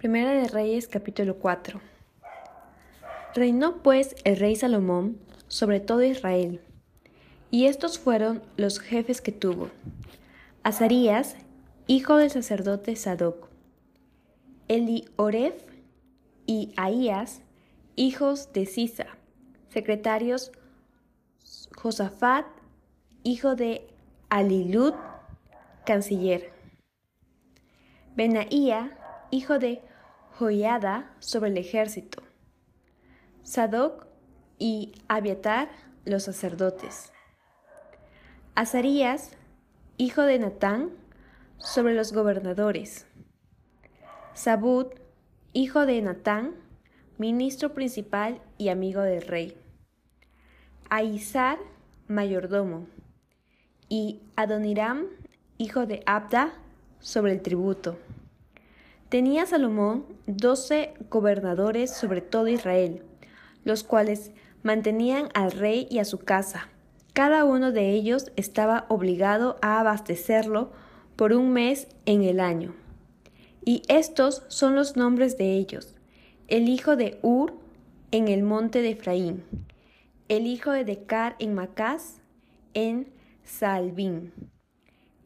Primera de Reyes capítulo 4 Reinó pues el rey Salomón sobre todo Israel, y estos fueron los jefes que tuvo. Azarías, hijo del sacerdote Sadoc, Elioref y Ahías, hijos de Sisa, secretarios Josafat, hijo de Alilud, canciller. Benaía, hijo de Joiada, sobre el ejército. Sadoc y Abiatar, los sacerdotes. Azarías, hijo de Natán, sobre los gobernadores. Sabud, hijo de Natán, ministro principal y amigo del rey. Aizar, mayordomo. Y Adoniram, hijo de Abda, sobre el tributo. Tenía Salomón doce gobernadores sobre todo Israel, los cuales mantenían al rey y a su casa. Cada uno de ellos estaba obligado a abastecerlo por un mes en el año. Y estos son los nombres de ellos. El hijo de Ur en el monte de Efraín. El hijo de Decar en Macás, en Salvín.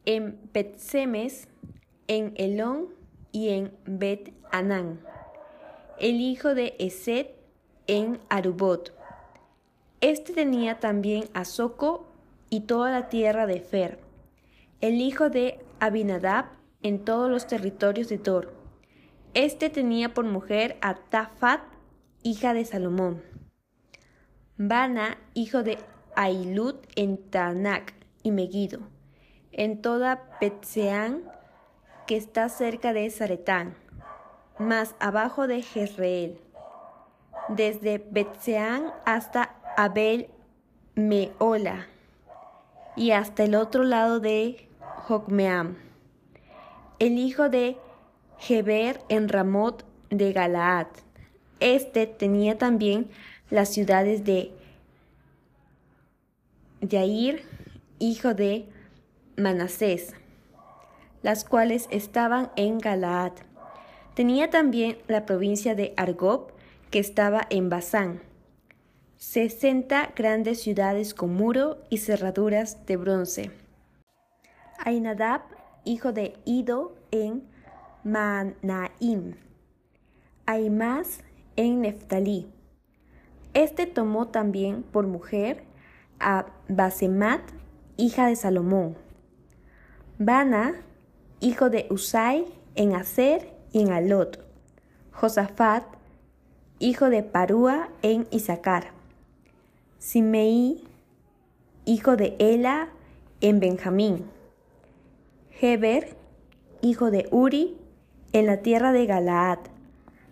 En Betsemes, en Elón y en Bet Anán. El hijo de Eset en Arubot. Este tenía también a Soco y toda la tierra de Fer. El hijo de Abinadab en todos los territorios de Dor. Este tenía por mujer a Tafat, hija de Salomón. Bana, hijo de Ailut en Tanak y Megido, en toda Petseán, que está cerca de Zaretán, más abajo de Jezreel, desde Betseán hasta Abel Meola y hasta el otro lado de Jocmeam. El hijo de Geber en Ramot de Galaad. Este tenía también las ciudades de Yair, hijo de Manasés, las cuales estaban en Galaad. Tenía también la provincia de Argob, que estaba en Basán, sesenta grandes ciudades con muro y cerraduras de bronce. Ainadab, hijo de Ido, en Manaim, Aimás en Neftalí. Este tomó también por mujer a Basemat, hija de Salomón, Bana, hijo de Usai, en Aser y en Alot, Josafat, hijo de Parúa, en Isaacar, Simei, hijo de Ela, en Benjamín, Heber, hijo de Uri, en la tierra de Galaad,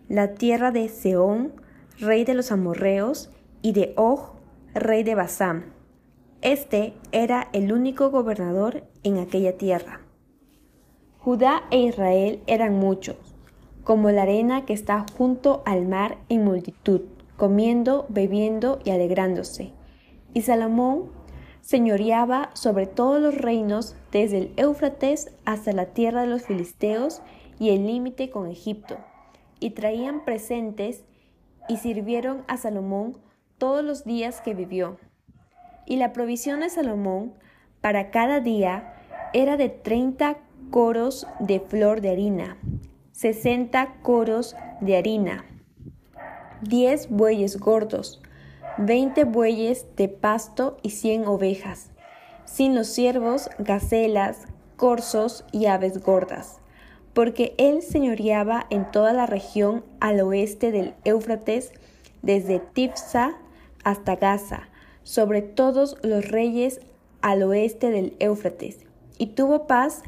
la tierra de Seón, rey de los amorreos, y de Og, rey de Basán. Este era el único gobernador en aquella tierra. Judá e Israel eran muchos, como la arena que está junto al mar en multitud, comiendo, bebiendo y alegrándose. Y Salomón señoreaba sobre todos los reinos desde el Éufrates hasta la tierra de los filisteos y el límite con Egipto, y traían presentes y sirvieron a Salomón todos los días que vivió. Y la provisión de Salomón para cada día era de treinta coros de flor de harina, sesenta coros de harina, diez bueyes gordos, veinte bueyes de pasto y cien ovejas, sin los ciervos, gacelas, corzos y aves gordas, porque él señoreaba en toda la región al oeste del Éufrates, desde Tifsa hasta Gaza, sobre todos los reyes al oeste del Éufrates, y tuvo paz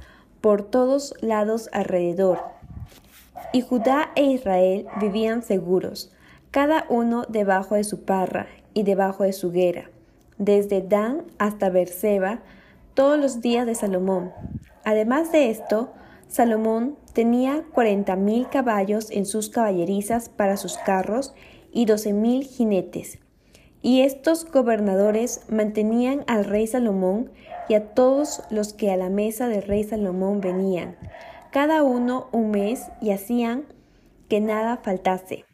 por todos lados alrededor. Y Judá e Israel vivían seguros, cada uno debajo de su parra y debajo de su guerra, desde Dan hasta Berseba, todos los días de Salomón. Además de esto, Salomón tenía cuarenta mil caballos en sus caballerizas para sus carros y doce mil jinetes. Y estos gobernadores mantenían al rey Salomón y a todos los que a la mesa del rey Salomón venían, cada uno un mes, y hacían que nada faltase.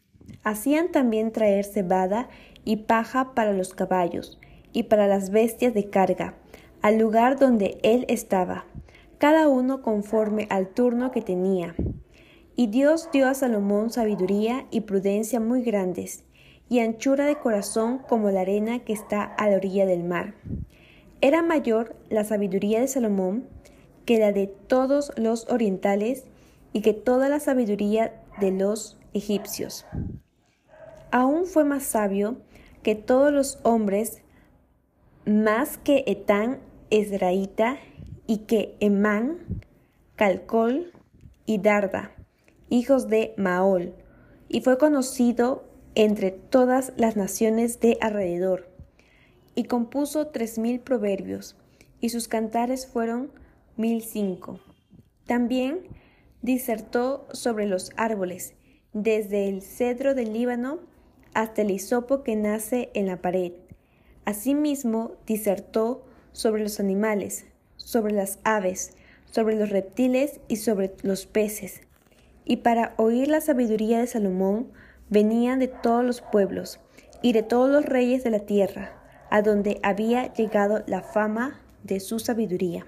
Hacían también traer cebada y paja para los caballos y para las bestias de carga, al lugar donde él estaba, cada uno conforme al turno que tenía. Y Dios dio a Salomón sabiduría y prudencia muy grandes, y anchura de corazón como la arena que está a la orilla del mar. Era mayor la sabiduría de Salomón que la de todos los orientales y que toda la sabiduría de los egipcios. Aún fue más sabio que todos los hombres, más que Etán Esraíta y que Emán, Calcol y Darda, hijos de Maol, y fue conocido entre todas las naciones de alrededor, y compuso tres mil proverbios, y sus cantares fueron mil cinco. También disertó sobre los árboles, desde el cedro del Líbano hasta el hisopo que nace en la pared. Asimismo, disertó sobre los animales, sobre las aves, sobre los reptiles y sobre los peces. Y para oír la sabiduría de Salomón venían de todos los pueblos y de todos los reyes de la tierra, a donde había llegado la fama de su sabiduría.